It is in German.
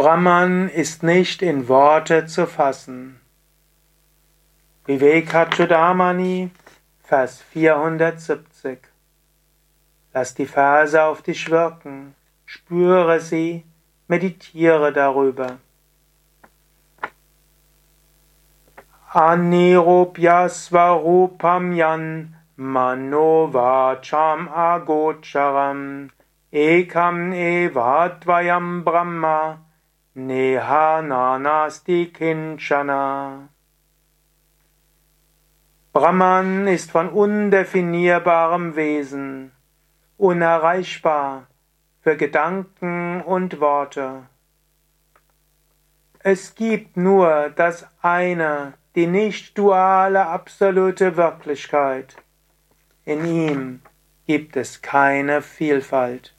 Brahman ist nicht in Worte zu fassen. Vivekachudamani, Vers 470. Lass die Verse auf dich wirken, spüre sie, meditiere darüber. Anirupya svarupam yan manovacham agocharam ekam evadvayam brahma Neha nanasti kinchana. Brahman ist von undefinierbarem Wesen, unerreichbar für Gedanken und Worte. Es gibt nur das eine, die nicht duale absolute Wirklichkeit. In ihm gibt es keine Vielfalt.